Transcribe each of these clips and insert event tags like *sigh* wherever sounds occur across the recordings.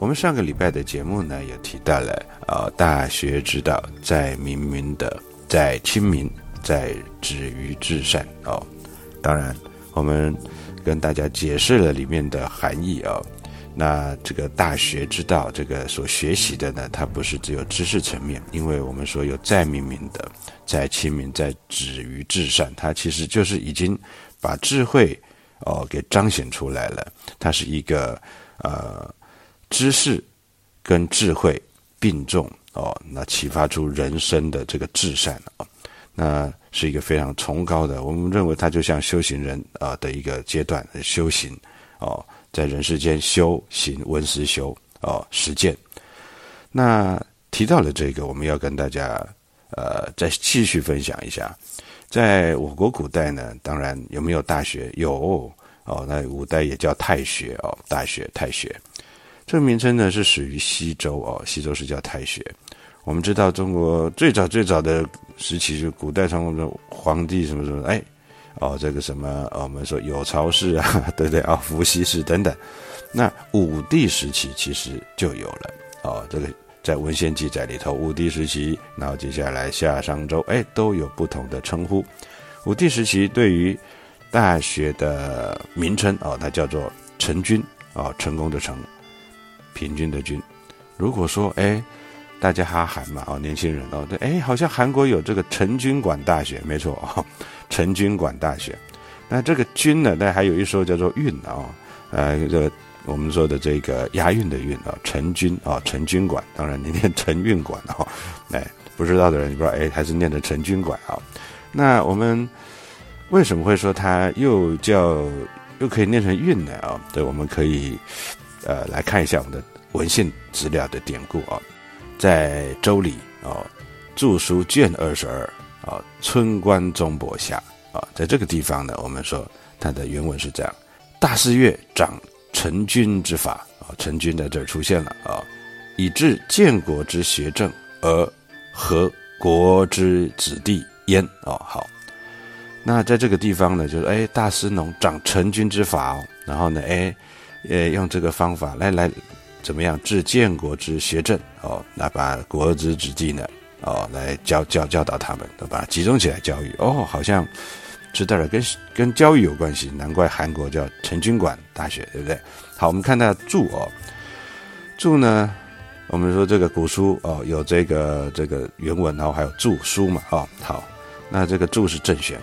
我们上个礼拜的节目呢，也提到了呃，大学之道在明明的，在亲民，在止于至善哦。当然，我们跟大家解释了里面的含义哦。那这个大学之道，这个所学习的呢，它不是只有知识层面，因为我们说有在明明的，在亲民，在止于至善，它其实就是已经把智慧哦给彰显出来了。它是一个呃。知识跟智慧并重哦，那启发出人生的这个至善啊，那是一个非常崇高的。我们认为它就像修行人啊的一个阶段修行哦，在人世间修行闻思修哦实践。那提到了这个，我们要跟大家呃再继续分享一下，在我国古代呢，当然有没有大学？有哦，那古代也叫太学哦，大学太学。这个名称呢是始于西周哦，西周是叫太学。我们知道中国最早最早的时期，就古代中国的皇帝什么什么，哎，哦，这个什么，我们说有巢氏啊，*laughs* 对不对啊？伏羲氏等等。那武帝时期其实就有了哦，这个在文献记载里头，武帝时期，然后接下来夏商周，哎，都有不同的称呼。武帝时期对于大学的名称哦，它叫做成君哦，成功的成。平均的均，如果说哎，大家哈韩嘛哦，年轻人哦，对，哎，好像韩国有这个成均馆大学，没错哦，成均馆大学。那这个均呢，那还有一说叫做运哦，呃，这个我们说的这个押韵的韵啊，成均啊，成均馆。当然你念成运馆哦，*laughs* 哎，不知道的人你不知道哎，还是念的成均馆啊。那我们为什么会说它又叫又可以念成运呢？啊，对，我们可以。呃，来看一下我们的文献资料的典故啊，在《周礼》啊，著书卷二十二啊，春官中伯下啊，在这个地方呢，我们说它的原文是这样：大四月长成君之法啊，成君在这儿出现了啊，以致建国之学政而和国之子弟焉哦。好，那在这个地方呢，就是哎，大师农长成君之法哦，然后呢，哎。呃，用这个方法来来，怎么样治建国之邪政哦？那把国之子弟呢，哦，来教教教导他们，都把它集中起来教育哦，好像知道了，跟跟教育有关系，难怪韩国叫成均馆大学，对不对？好，我们看到注哦，注呢，我们说这个古书哦，有这个这个原文，然后还有注书嘛，哦，好，那这个注是正选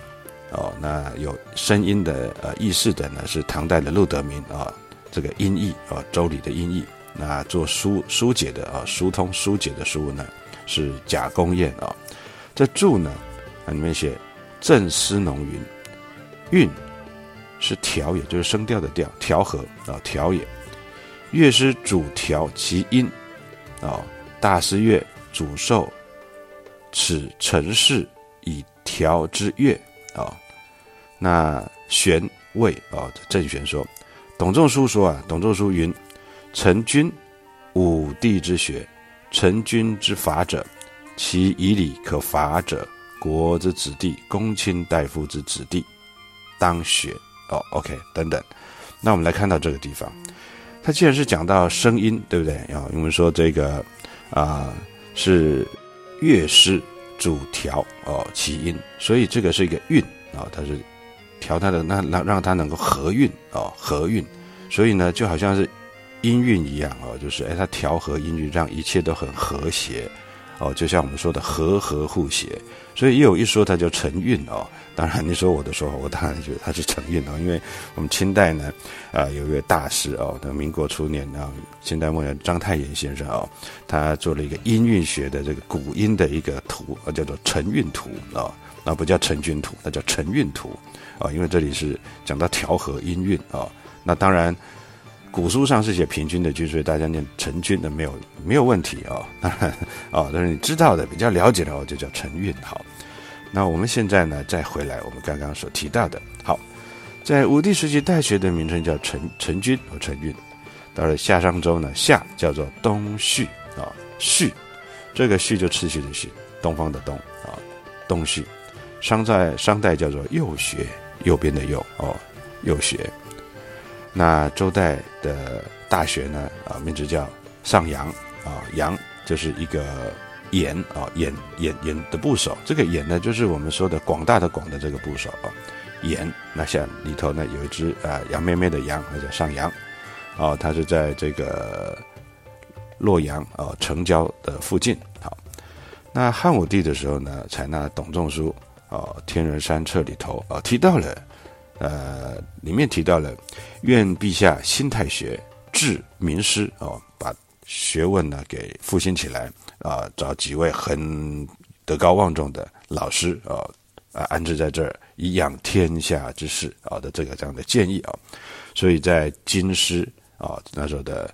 哦，那有声音的呃意识的呢，是唐代的陆德明啊。这个音译啊，周礼的音译，那做疏疏解的啊，疏通疏解的书呢，是贾公彦啊。这注呢，啊里面写正思农云，韵是调，也就是声调的调，调和啊，调也。乐师主调其音啊，大师乐主受此陈氏以调之乐啊。那玄谓啊，郑玄说，董仲舒说啊，董仲舒云：陈君武帝之学，陈君之法者，其以礼可法者，国之子弟，公卿大夫之子弟，当学哦。OK，等等。那我们来看到这个地方，他既然是讲到声音，对不对？啊，我们说这个啊是乐师主调哦起音，所以这个是一个韵啊，它是。调它的那让让它能够合韵哦合韵，所以呢就好像是音韵一样哦，就是哎它调和音韵，让一切都很和谐哦，就像我们说的和和互协，所以也有一说它叫成韵哦。当然你说我的说法，我当然觉得它是成韵哦，因为我们清代呢啊有一位大师哦，等民国初年啊，清代末年张太炎先生哦，他做了一个音韵学的这个古音的一个图，叫做成韵图啊，那不叫成均图，那叫成韵图。啊，因为这里是讲到调和音韵啊，那当然古书上是写平均的句，所以大家念成均的没有没有问题啊。当然啊，但是你知道的比较了解的话，就叫成韵。好，那我们现在呢，再回来我们刚刚所提到的，好，在武帝时期，大学的名称叫成成均和成韵。到了夏商周呢，夏叫做东序啊，序这个序就次序的序，东方的东啊，东序。商在商代叫做右学。右边的右哦，右学。那周代的大学呢？啊，名字叫上阳啊，阳就是一个眼啊，眼眼眼的部首。这个眼呢，就是我们说的广大的广的这个部首啊，眼。那像里头呢，有一只啊，羊咩咩的羊，那叫上阳。哦，它是在这个洛阳啊城郊的附近。好，那汉武帝的时候呢，采纳董仲舒。哦，《天人山策》里头啊提到了，呃，里面提到了，愿陛下兴太学，治名师哦，把学问呢给复兴起来啊，找几位很德高望重的老师啊，啊安置在这儿，以养天下之事啊的这个这样的建议啊，所以在京师啊那时候的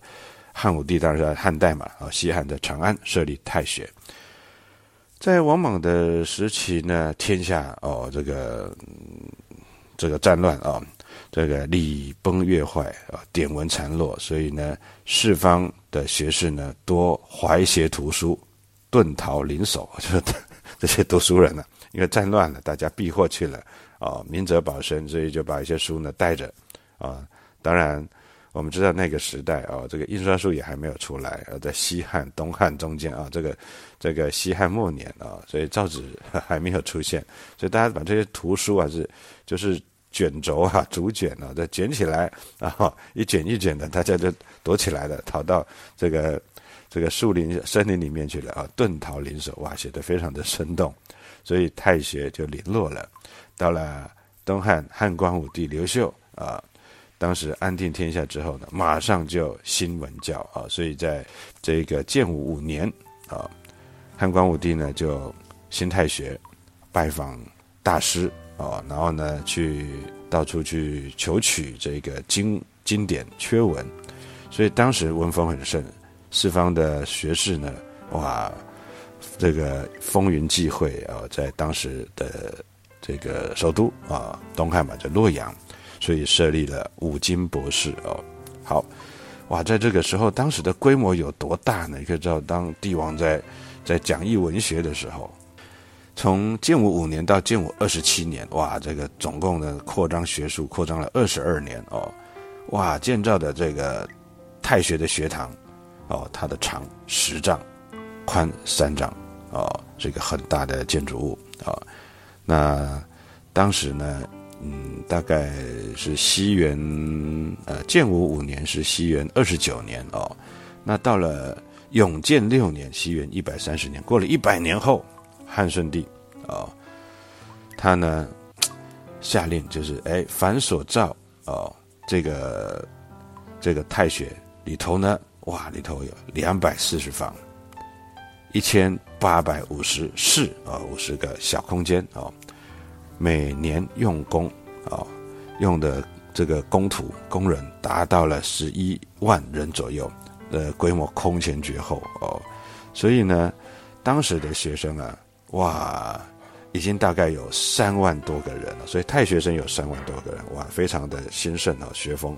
汉武帝当然是汉代嘛啊，西汉的长安设立太学。在王莽的时期呢，天下哦，这个这个战乱啊，这个礼崩乐坏啊，典文残落，所以呢，四方的学士呢，多怀邪图书，遁逃灵守，*laughs* 就是这些读书人呢，因为战乱了，大家避祸去了啊，明哲保身，所以就把一些书呢带着啊，当然。我们知道那个时代啊，这个印刷术也还没有出来啊，在西汉、东汉中间啊，这个这个西汉末年啊，所以造纸 *laughs* 还没有出现，所以大家把这些图书啊是就是卷轴啊、竹卷啊，再卷起来啊，一卷一卷的，大家就躲起来了，逃到这个这个树林、森林里面去了啊，遁逃临守，哇，写的非常的生动，所以太学就零落了。到了东汉汉光武帝刘秀啊。当时安定天下之后呢，马上就新文教啊，所以在这个建武五年啊，汉光武帝呢就新太学，拜访大师啊，然后呢去到处去求取这个经经典缺文，所以当时文风很盛，四方的学士呢，哇，这个风云际会啊，在当时的这个首都啊，东汉嘛，在洛阳。所以设立了五经博士哦，好，哇，在这个时候，当时的规模有多大呢？你可以知道，当帝王在在讲义文学的时候，从建武五年到建武二十七年，哇，这个总共的扩张学术扩张了二十二年哦，哇，建造的这个太学的学堂哦，它的长十丈，宽三丈哦，这个很大的建筑物啊，那当时呢？嗯，大概是西元呃建武五年是西元二十九年哦，那到了永建六年西元一百三十年，过了一百年后，汉顺帝哦，他呢下令就是哎凡所造哦这个这个太学里头呢哇里头有两百四十房，一千八百五十室啊五十个小空间哦。每年用工啊，用的这个工土工人达到了十一万人左右，呃，规模空前绝后哦。所以呢，当时的学生啊，哇，已经大概有三万多个人了，所以太学生有三万多个人，哇，非常的兴盛哦，学风。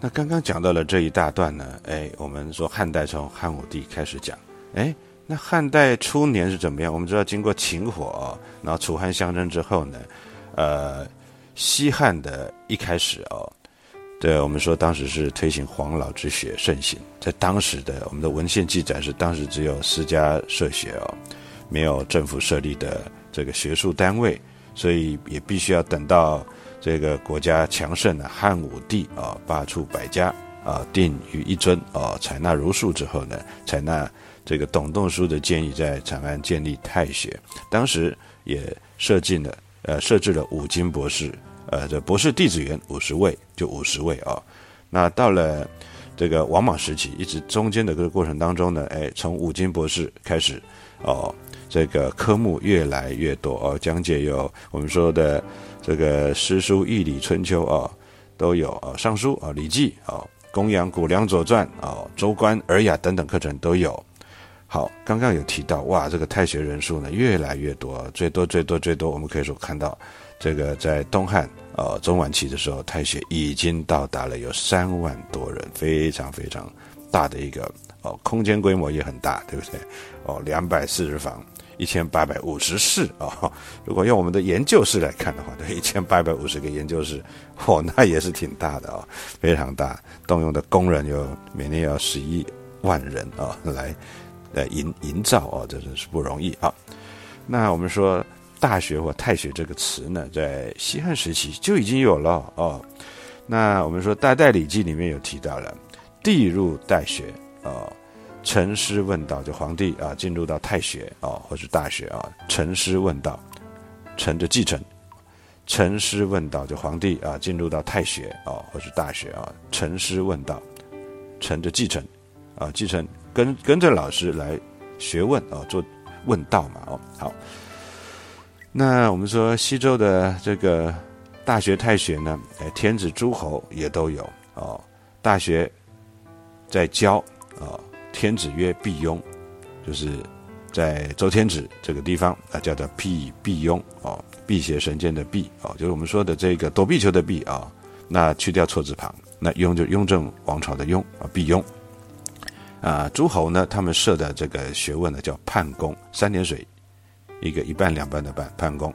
那刚刚讲到了这一大段呢，哎，我们说汉代从汉武帝开始讲，哎，那汉代初年是怎么样？我们知道经过秦火，然后楚汉相争之后呢，呃，西汉的一开始哦，对，我们说当时是推行黄老之学盛行，在当时的我们的文献记载是当时只有私家设学哦，没有政府设立的这个学术单位，所以也必须要等到。这个国家强盛的汉武帝啊，罢黜百家啊，定于一尊啊，采纳儒术之后呢，采纳这个董仲舒的建议，在长安建立太学。当时也设进了呃，设置了五经博士，呃，这博士弟子员五十位，就五十位啊。那到了这个王莽时期，一直中间的这个过程当中呢，哎，从五经博士开始哦，这个科目越来越多哦，讲解有我们说的。这个诗书易礼春秋啊，都有啊，尚书啊，礼记啊，公羊谷梁左传啊，周官尔雅等等课程都有。好，刚刚有提到哇，这个太学人数呢越来越多，最多最多最多，我们可以说看到这个在东汉呃中晚期的时候，太学已经到达了有三万多人，非常非常大的一个哦，空间规模也很大，对不对？哦，两百四十房。一千八百五十室啊！如果用我们的研究室来看的话，对，一千八百五十个研究室，哦，那也是挺大的啊，非常大。动用的工人有每年要十一万人啊，来来营营造哦，这真是不容易啊。那我们说大学或太学这个词呢，在西汉时期就已经有了哦。那我们说《大代礼记》里面有提到了“帝入大学”啊。陈师问道，就皇帝啊，进入到太学啊，或是大学啊。陈师问道，陈的继承。陈师问道，就皇帝啊，进入到太学啊，或是大学啊。陈师问道，陈的继承啊，继承跟跟着老师来学问啊，做问道嘛哦。好，那我们说西周的这个大学太学呢，哎，天子诸侯也都有哦。大学在教啊。天子曰：“毕雍，就是在周天子这个地方啊，叫做辟辟雍哦，辟邪神剑的辟哦，就是我们说的这个躲避球的避啊。那去掉错字旁，那雍就雍正王朝的雍啊，毕雍啊。诸侯呢，他们设的这个学问呢，叫判公，三点水一个一半两半的半判公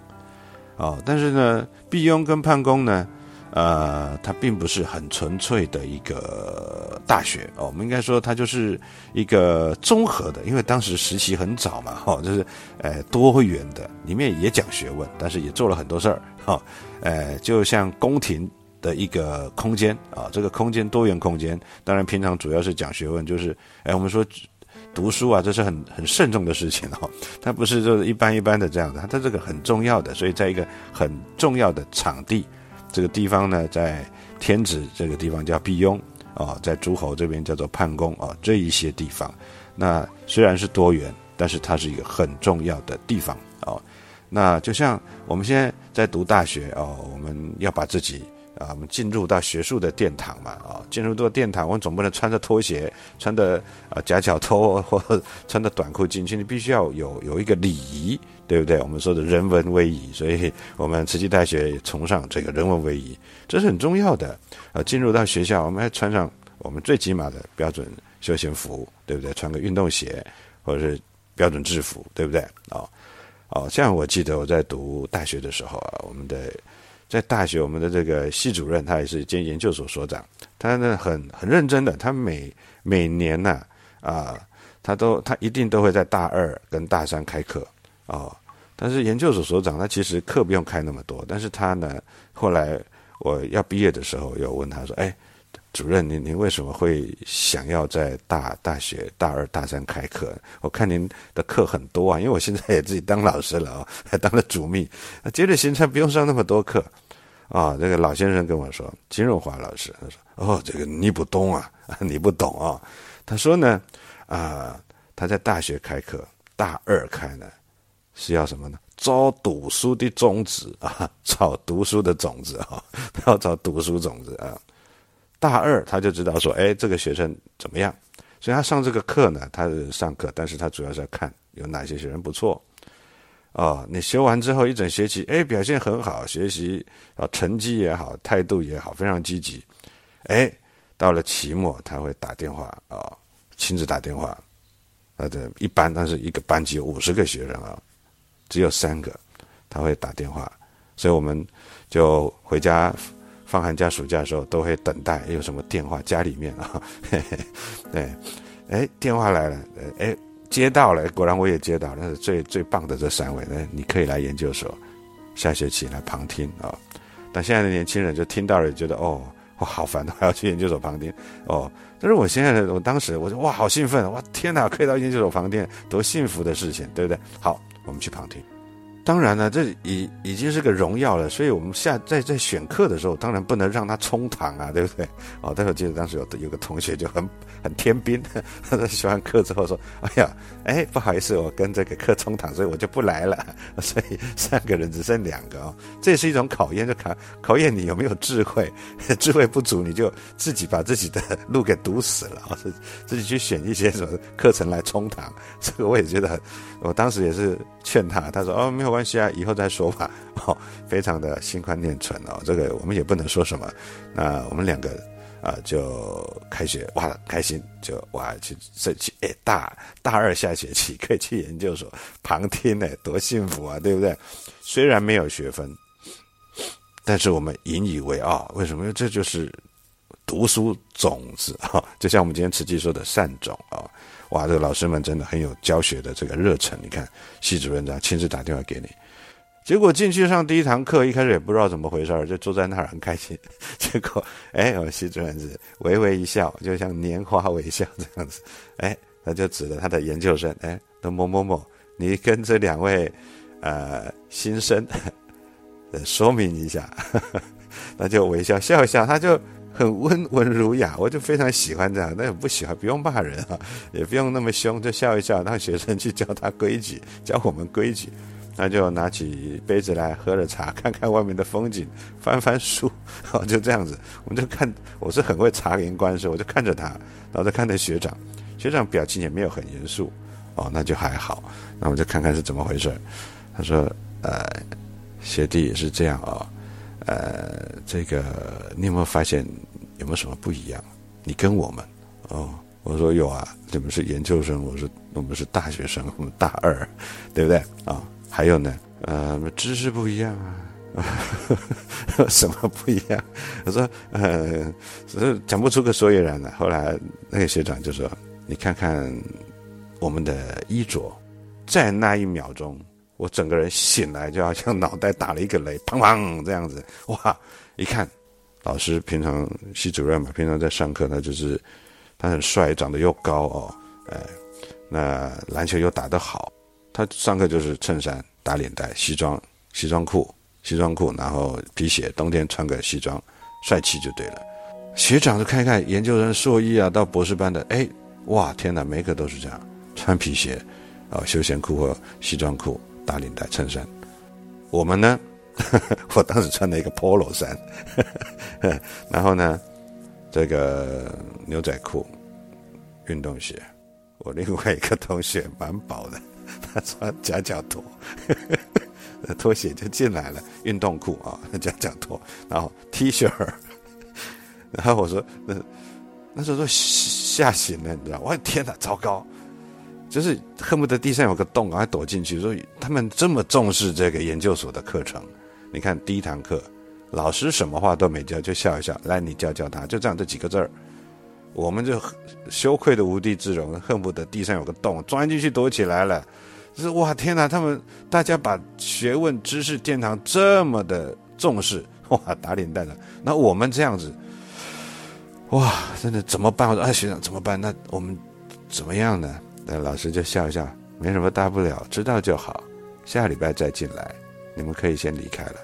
哦。但是呢，毕雍跟判公呢。”呃，它并不是很纯粹的一个大学哦，我们应该说它就是一个综合的，因为当时时期很早嘛，哈，就是呃多元的，里面也讲学问，但是也做了很多事儿，哈，呃，就像宫廷的一个空间啊，这个空间多元空间，当然平常主要是讲学问，就是哎，我们说读书啊，这是很很慎重的事情哦，*laughs* 它不是就是一般一般的这样的，它这个很重要的，所以在一个很重要的场地。这个地方呢，在天子这个地方叫毕雍啊，在诸侯这边叫做判公啊，这一些地方，那虽然是多元，但是它是一个很重要的地方哦。那就像我们现在在读大学哦，我们要把自己。啊，我们进入到学术的殿堂嘛，啊，进入到殿堂，我们总不能穿着拖鞋，穿的啊夹脚拖或穿着短裤进去，你必须要有有一个礼仪，对不对？我们说的人文威仪，所以我们慈济大学崇尚这个人文威仪，这是很重要的。啊，进入到学校，我们还穿上我们最起码的标准休闲服，对不对？穿个运动鞋或者是标准制服，对不对？啊，哦，像我记得我在读大学的时候啊，我们的。在大学，我们的这个系主任他也是兼研究所所长，他呢很很认真的，他每每年呢啊，他都他一定都会在大二跟大三开课哦。但是研究所所长他其实课不用开那么多，但是他呢后来我要毕业的时候又问他说：“哎。”主任，您您为什么会想要在大大学大二大三开课？我看您的课很多啊，因为我现在也自己当老师了啊，还当了主秘。那接着行程不用上那么多课啊。这个老先生跟我说，金荣华老师，他说：“哦，这个你不懂啊，你不懂啊。”他说呢，啊，他在大学开课，大二开呢，是要什么呢？招读书的种子啊，找读书的种子啊，要找读书种子啊。大二他就知道说，哎，这个学生怎么样？所以他上这个课呢，他是上课，但是他主要是要看有哪些学生不错。哦，你学完之后一整学期，哎，表现很好，学习啊，成绩也好，态度也好，非常积极。哎，到了期末，他会打电话啊，亲自打电话。啊，这一般，但是一个班级有五十个学生啊，只有三个他会打电话，所以我们就回家放寒假、暑假的时候都会等待有什么电话，家里面啊，嘿 *laughs* 嘿对，哎，电话来了，哎，接到了，果然我也接到，那是最最棒的这三位，那你可以来研究所，下学期来旁听啊。但现在的年轻人就听到了，觉得哦，我好烦，还要去研究所旁听哦。但是我现在，我当时我说哇，好兴奋！哇，天哪，可以到研究所旁听，多幸福的事情，对不对？好，我们去旁听。当然呢，这已已经是个荣耀了，所以我们下在在选课的时候，当然不能让他冲堂啊，对不对？哦，但是我记得当时有有个同学就很很天兵，他说学完课之后说，哎呀，哎，不好意思，我跟这个课冲堂，所以我就不来了。所以三个人只剩两个哦，这也是一种考验，就考考验你有没有智慧，智慧不足你就自己把自己的路给堵死了啊，自自己去选一些什么课程来冲堂。这个我也觉得很，我当时也是劝他，他说哦，没有。关系啊，以后再说吧。*laughs* 哦，非常的心宽念纯哦，这个我们也不能说什么。那我们两个啊，就开学哇，开心就哇去这去哎，大大二下学期可以去研究所旁听呢，多幸福啊，对不对？虽然没有学分，但是我们引以为傲。为什么？这就是读书种子 *laughs* 啊，就像我们今天慈济说的善种啊。哇，这个老师们真的很有教学的这个热忱。你看，系主任这样亲自打电话给你，结果进去上第一堂课，一开始也不知道怎么回事儿就坐在那儿很开心。*laughs* 结果，哎，我们系主任是微微一笑，就像拈花微笑这样子。哎，他就指着他的研究生，哎，某某某，你跟这两位呃新生呃 *laughs* 说明一下，那就微笑笑一笑，他就。很温文儒雅，我就非常喜欢这样。那也不喜欢，不用骂人啊，也不用那么凶，就笑一笑，让学生去教他规矩，教我们规矩。那就拿起杯子来喝了茶，看看外面的风景，翻翻书，哦，就这样子。我们就看，我是很会察言观色，我就看着他，然后再看着学长，学长表情也没有很严肃，哦，那就还好。那我们就看看是怎么回事。他说：“呃，学弟也是这样啊。”呃，这个你有没有发现有没有什么不一样？你跟我们哦，我说有啊，你们是研究生，我说我们是大学生，我们大二，对不对啊？还有呢，呃，知识不一样啊，什么不一样？我说呃，是讲不出个所以然来。后来那个学长就说：“你看看我们的衣着，在那一秒钟。”我整个人醒来，就好像脑袋打了一个雷，砰砰这样子，哇！一看，老师平常系主任嘛，平常在上课，他就是他很帅，长得又高哦，哎，那篮球又打得好。他上课就是衬衫、打领带、西装、西装裤、西装裤，然后皮鞋，冬天穿个西装，帅气就对了。学长就看一看研究生、硕一啊，到博士班的，哎，哇，天哪，每个都是这样，穿皮鞋，啊，休闲裤和西装裤。打领带衬衫，我们呢？*laughs* 我当时穿了一个 polo 衫，*laughs* 然后呢，这个牛仔裤、运动鞋。我另外一个同学蛮薄的，*laughs* 他穿夹脚拖，拖鞋就进来了，运动裤啊，夹脚拖，然后 T 恤。然后我说，那那时候都吓醒了，你知道？我的天哪，糟糕！就是恨不得地上有个洞，赶快躲进去。所以他们这么重视这个研究所的课程。你看第一堂课，老师什么话都没教，就笑一笑，来你教教他，就这样这几个字儿。我们就羞愧的无地自容，恨不得地上有个洞，钻进去躲起来了。就是哇天哪，他们大家把学问知识殿堂这么的重视，哇打脸蛋的。那我们这样子，哇真的怎么办？我说哎学长怎么办？那我们怎么样呢？那老师就笑笑，没什么大不了，知道就好。下礼拜再进来，你们可以先离开了。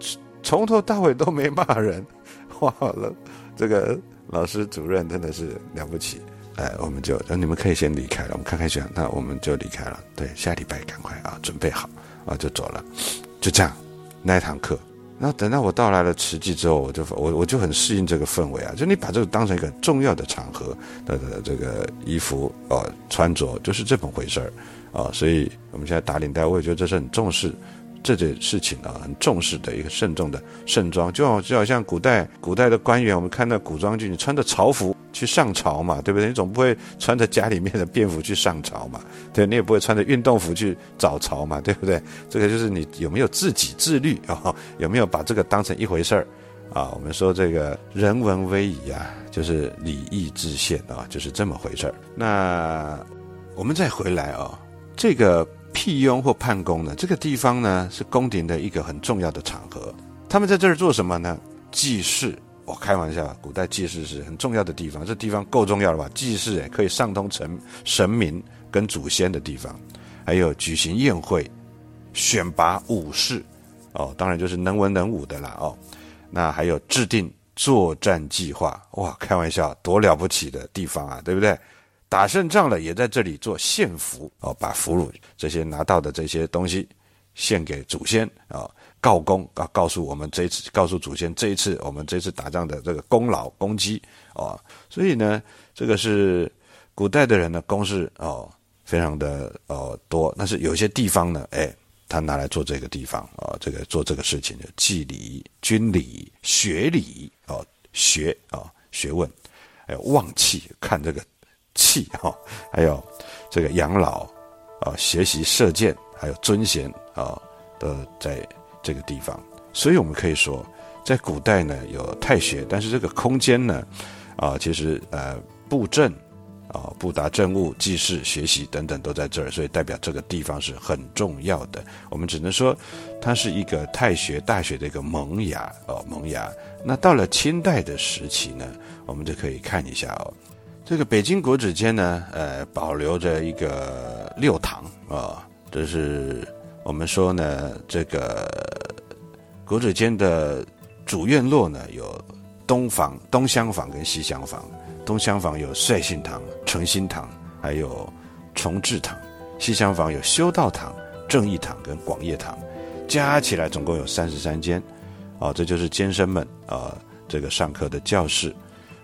从从头到尾都没骂人，*laughs* 哇了，这个老师主任真的是了不起。哎，我们就你们可以先离开了，我们看看选，那我们就离开了。对，下礼拜赶快啊，准备好啊，就走了。就这样，那一堂课。然后等到我到来了慈济之后，我就我我就很适应这个氛围啊，就你把这个当成一个重要的场合的这个衣服啊穿着，就是这么回事儿啊，所以我们现在打领带，我也觉得这是很重视这件事情啊，很重视的一个慎重的盛装，就好就好像古代古代的官员，我们看到古装剧，你穿着朝服去上朝嘛，对不对？你总不会穿着家里面的便服去上朝嘛，对，你也不会穿着运动服去早朝嘛，对不对？这个就是你有没有自己自律啊，有没有把这个当成一回事儿啊？我们说这个人文威仪啊，就是礼义制宪啊，就是这么回事儿。那我们再回来啊，这个。辟雍或判宫呢？这个地方呢是宫廷的一个很重要的场合。他们在这儿做什么呢？祭祀。我开玩笑，古代祭祀是很重要的地方。这地方够重要了吧？祭祀哎，可以上通神神明跟祖先的地方。还有举行宴会、选拔武士，哦，当然就是能文能武的啦哦。那还有制定作战计划。哇，开玩笑，多了不起的地方啊，对不对？打胜仗了，也在这里做献俘哦，把俘虏这些拿到的这些东西献给祖先啊，告功啊，告诉我们这一次，告诉祖先这一次我们这次打仗的这个功劳功绩哦。所以呢，这个是古代的人呢，公事哦，非常的哦多。但是有些地方呢，哎，他拿来做这个地方啊，这个做这个事情的祭礼、军礼、学礼哦，学啊学问，还有望气看这个。气哈，还有这个养老啊，学习射箭，还有尊贤啊，都在这个地方。所以我们可以说，在古代呢有太学，但是这个空间呢，啊，其实呃布阵啊，布达政务、祭祀、学习等等都在这儿，所以代表这个地方是很重要的。我们只能说，它是一个太学大学的一个萌芽哦，萌芽。那到了清代的时期呢，我们就可以看一下哦。这个北京国子监呢，呃，保留着一个六堂啊，这是我们说呢，这个国子监的主院落呢，有东房、东厢房跟西厢房。东厢房有率性堂、诚心堂，还有崇智堂；西厢房有修道堂、正义堂跟广业堂，加起来总共有三十三间。哦，这就是监生们啊，这个上课的教室。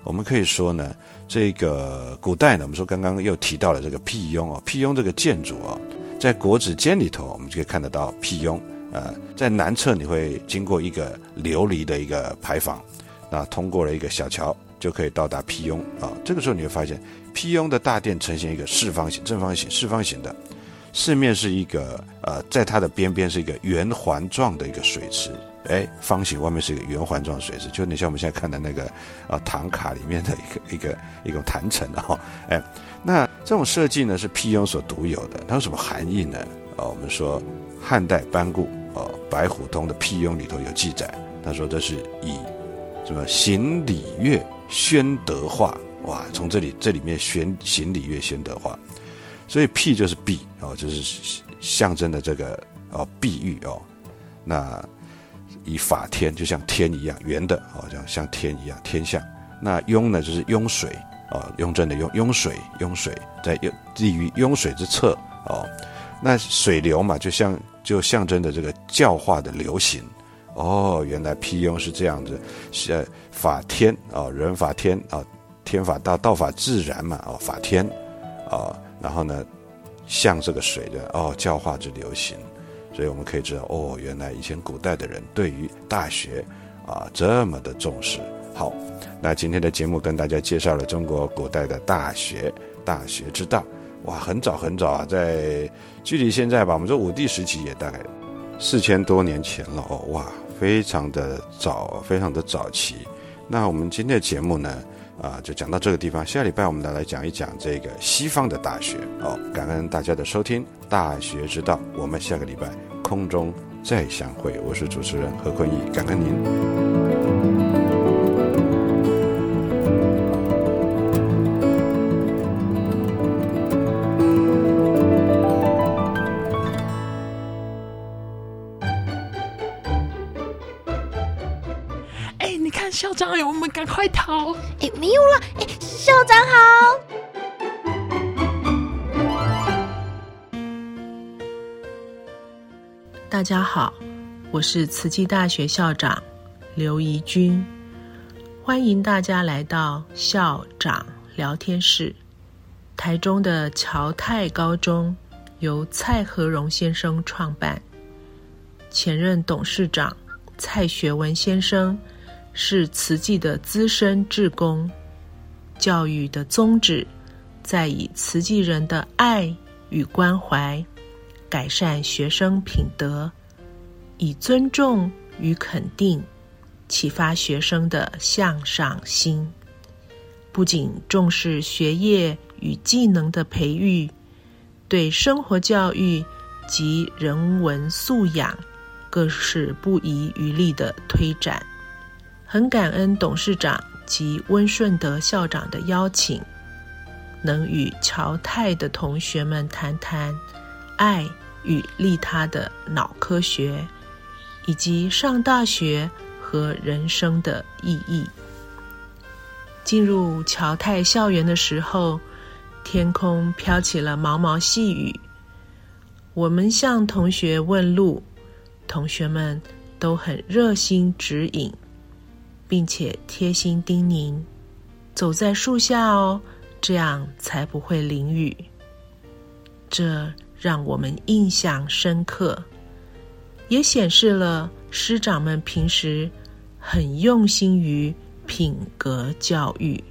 我们可以说呢，这个古代呢，我们说刚刚又提到了这个辟雍啊，辟雍这个建筑啊，在国子监里头，我们就可以看得到辟雍。呃，在南侧你会经过一个琉璃的一个牌坊，那通过了一个小桥，就可以到达辟雍啊。这个时候你会发现，辟雍的大殿呈现一个四方形、正方形、四方形的，四面是一个呃，在它的边边是一个圆环状的一个水池。哎，方形外面是一个圆环状水池，就你像我们现在看的那个啊唐卡里面的一个一个一种坛城啊，哎，那这种设计呢是辟雍所独有的，它有什么含义呢？啊，我们说汉代班固哦《白虎通》的辟雍里头有记载，他说这是以什么行礼乐宣德化，哇，从这里这里面宣行礼乐宣德化，所以辟就是辟哦，就是象征的这个哦碧玉哦，那。以法天就像天一样圆的，哦，像像天一样天象。那雍呢，就是雍水，哦，雍正的雍，雍水，雍水在雍立于雍水之侧，哦，那水流嘛，就像就象征着这个教化的流行。哦，原来辟雍是这样子，是法天哦，人法天啊，天法道，道法自然嘛，哦，法天，啊，然后呢，像这个水的哦，教化之流行。所以我们可以知道，哦，原来以前古代的人对于大学啊这么的重视。好，那今天的节目跟大家介绍了中国古代的大学，大学之道。哇，很早很早啊，在距离现在吧，我们说武帝时期也大概四千多年前了哦，哇，非常的早，非常的早期。那我们今天的节目呢？啊，就讲到这个地方。下礼拜我们再来讲一讲这个西方的大学哦。感恩大家的收听，《大学之道》，我们下个礼拜空中再相会。我是主持人何坤义，感恩您。校长，我们赶快逃！哎，大家好，我是慈济大学校长刘怡君，欢迎大家来到校长聊天室。台中的侨泰高中由蔡和荣先生创办。前任董事长蔡学文先生是慈济的资深志工。教育的宗旨，在以慈济人的爱与关怀，改善学生品德，以尊重与肯定，启发学生的向上心。不仅重视学业与技能的培育，对生活教育及人文素养。更是不遗余力的推展，很感恩董事长及温顺德校长的邀请，能与侨泰的同学们谈谈爱与利他的脑科学，以及上大学和人生的意义。进入侨泰校园的时候，天空飘起了毛毛细雨，我们向同学问路。同学们都很热心指引，并且贴心叮咛：“走在树下哦，这样才不会淋雨。”这让我们印象深刻，也显示了师长们平时很用心于品格教育。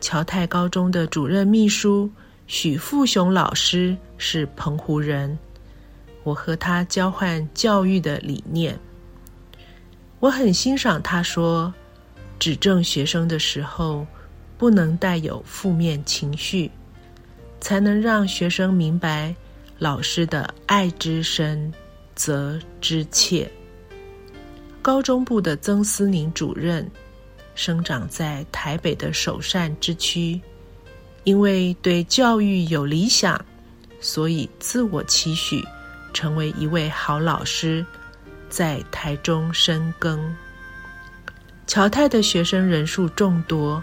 侨泰高中的主任秘书许富雄老师是澎湖人。我和他交换教育的理念，我很欣赏他说，指正学生的时候不能带有负面情绪，才能让学生明白老师的爱之深，责之切。高中部的曾思宁主任，生长在台北的首善之区，因为对教育有理想，所以自我期许。成为一位好老师，在台中深耕。侨泰的学生人数众多，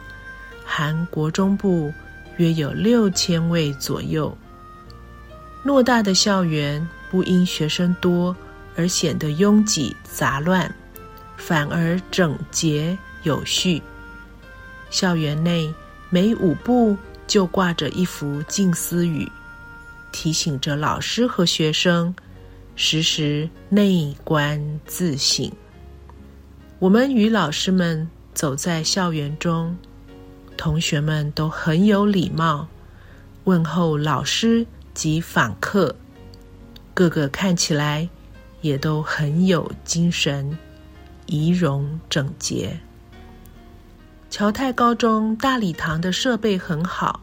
含国中部约有六千位左右。偌大的校园不因学生多而显得拥挤杂乱，反而整洁有序。校园内每五步就挂着一幅静思语。提醒着老师和学生时时内观自省。我们与老师们走在校园中，同学们都很有礼貌，问候老师及访客，个个看起来也都很有精神，仪容整洁。侨泰高中大礼堂的设备很好，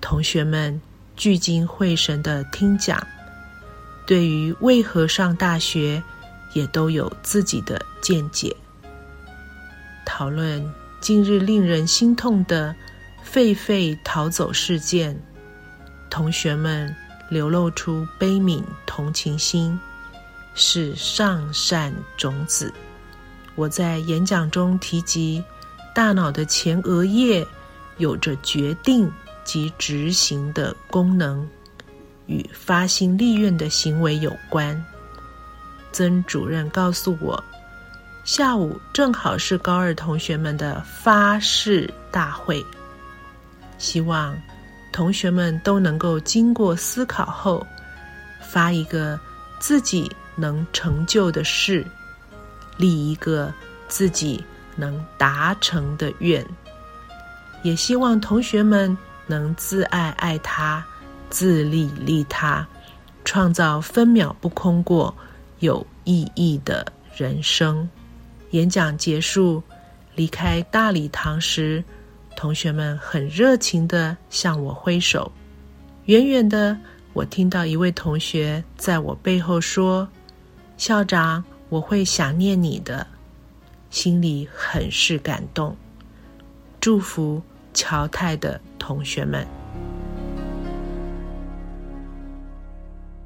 同学们。聚精会神的听讲，对于为何上大学，也都有自己的见解。讨论近日令人心痛的狒狒逃走事件，同学们流露出悲悯同情心，是上善种子。我在演讲中提及，大脑的前额叶有着决定。及执行的功能与发心立愿的行为有关。曾主任告诉我，下午正好是高二同学们的发誓大会，希望同学们都能够经过思考后，发一个自己能成就的事，立一个自己能达成的愿，也希望同学们。能自爱爱他，自利利他，创造分秒不空过、有意义的人生。演讲结束，离开大礼堂时，同学们很热情的向我挥手。远远的，我听到一位同学在我背后说：“校长，我会想念你的。”心里很是感动，祝福。乔泰的同学们。